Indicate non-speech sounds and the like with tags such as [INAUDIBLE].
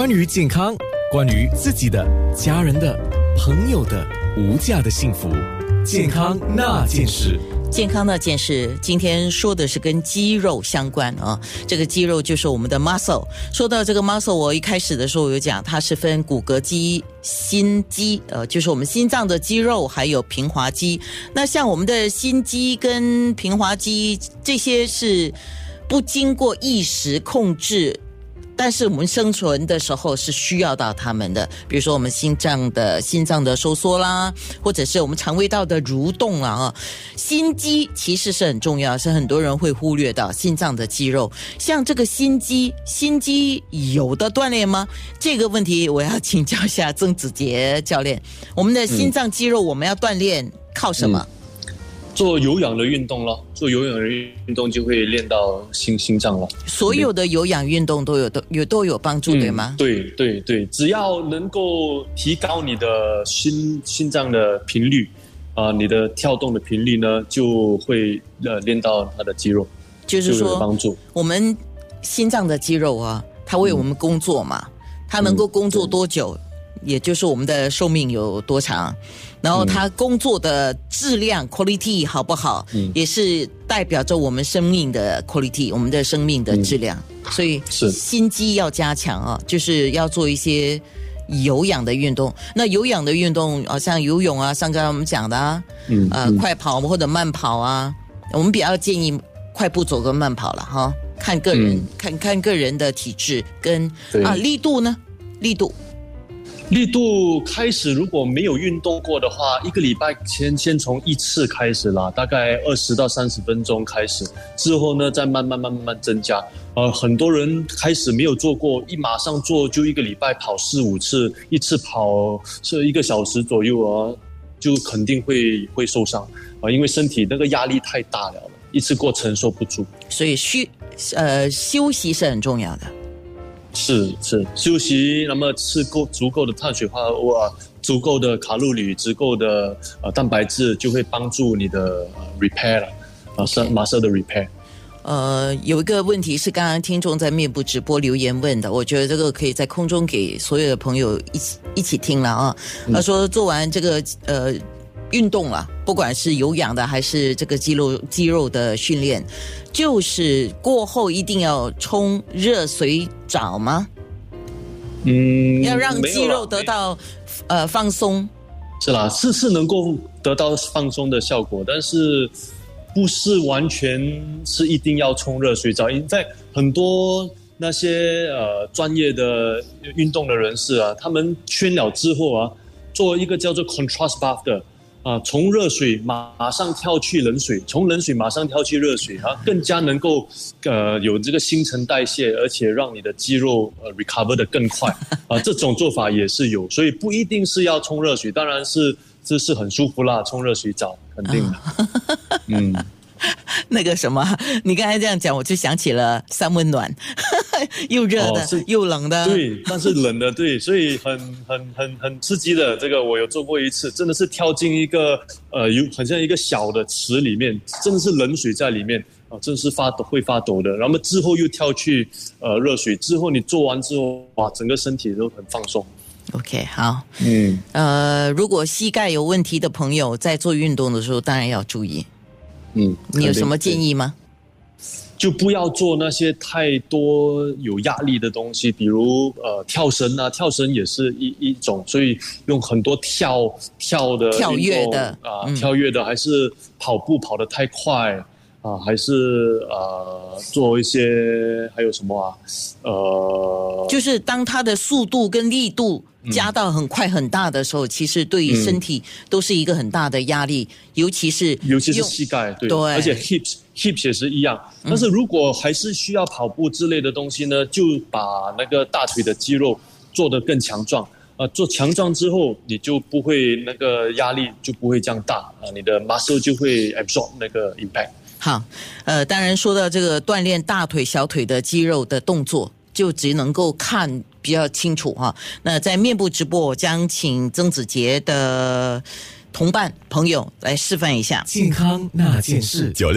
关于健康，关于自己的、家人的、朋友的无价的幸福，健康那件事。健康那件事，今天说的是跟肌肉相关啊。这个肌肉就是我们的 muscle。说到这个 muscle，我一开始的时候有讲，它是分骨骼肌、心肌，呃，就是我们心脏的肌肉，还有平滑肌。那像我们的心肌跟平滑肌，这些是不经过意识控制。但是我们生存的时候是需要到它们的，比如说我们心脏的心脏的收缩啦，或者是我们肠胃道的蠕动啊。心肌其实是很重要，是很多人会忽略到心脏的肌肉。像这个心肌，心肌有的锻炼吗？这个问题我要请教一下曾子杰教练。我们的心脏肌肉我们要锻炼靠什么？做有氧的运动咯，做有氧的运动就会练到心心脏了。所有的有氧运动都有都有都有帮助，对吗？对对对，只要能够提高你的心心脏的频率，啊，你的跳动的频率呢，就会呃练到它的肌肉，就是说帮助我们心脏的肌肉啊，它为我们工作嘛，它能够工作多久？也就是我们的寿命有多长，然后他工作的质量 quality 好不好，也是代表着我们生命的 quality，我们的生命的质量。所以是心肌要加强啊，就是要做一些有氧的运动。那有氧的运动啊，像游泳啊，像刚才我们讲的啊，呃，快跑或者慢跑啊，我们比较建议快步走跟慢跑了哈，看个人看看个人的体质跟啊力度呢，力度。力度开始，如果没有运动过的话，一个礼拜先先从一次开始啦，大概二十到三十分钟开始，之后呢再慢慢慢慢慢增加。呃，很多人开始没有做过，一马上做就一个礼拜跑四五次，一次跑是一个小时左右啊，就肯定会会受伤啊，因为身体那个压力太大了，一次过承受不住。所以需呃休息是很重要的。是是休息，那么吃够足够的碳水化合物啊，足够的卡路里，足够的呃蛋白质，就会帮助你的 repair 了啊，是马上的 repair。呃，有一个问题是刚刚听众在面部直播留言问的，我觉得这个可以在空中给所有的朋友一起一起听了啊。他说做完这个呃。运动啊，不管是有氧的还是这个肌肉肌肉的训练，就是过后一定要冲热水澡吗？嗯，要让肌肉得到呃放松。是啦，是是能够得到放松的效果，但是不是完全是一定要冲热水澡。因为在很多那些呃专业的运动的人士啊，他们圈了之后啊，做一个叫做 contrast bath 的。啊，从热水马马上跳去冷水，从冷水马上跳去热水，啊，更加能够呃有这个新陈代谢，而且让你的肌肉呃 recover 的更快啊。这种做法也是有，所以不一定是要冲热水，当然是这是很舒服啦，冲热水澡肯定的，[LAUGHS] 嗯。那个什么，你刚才这样讲，我就想起了三温暖，[LAUGHS] 又热的，又冷的。对，但是冷的，对，所以很 [LAUGHS] 很很很刺激的。这个我有做过一次，真的是跳进一个呃，有很像一个小的池里面，真的是冷水在里面啊，真的是发抖会发抖的。然后之后又跳去呃热水，之后你做完之后，哇，整个身体都很放松。OK，好，嗯，呃，如果膝盖有问题的朋友在做运动的时候，当然要注意。嗯，你有什么建议吗？就不要做那些太多有压力的东西，比如呃跳绳啊，跳绳也是一一种，所以用很多跳跳的跳跃的啊，跳跃的，还是跑步跑得太快啊，还是呃做一些还有什么啊？呃，就是当它的速度跟力度。加到很快很大的时候，其实对于身体都是一个很大的压力，尤其是尤其是膝盖，对，而且 hips hips 也是一样。但是如果还是需要跑步之类的东西呢，就把那个大腿的肌肉做得更强壮呃，做强壮之后，你就不会那个压力就不会这样大啊，你的 muscle 就会 absorb 那个 impact。好，呃，当然说到这个锻炼大腿、小腿的肌肉的动作。就只能够看比较清楚哈。那在面部直播，我将请曾子杰的同伴朋友来示范一下健康那件事九六。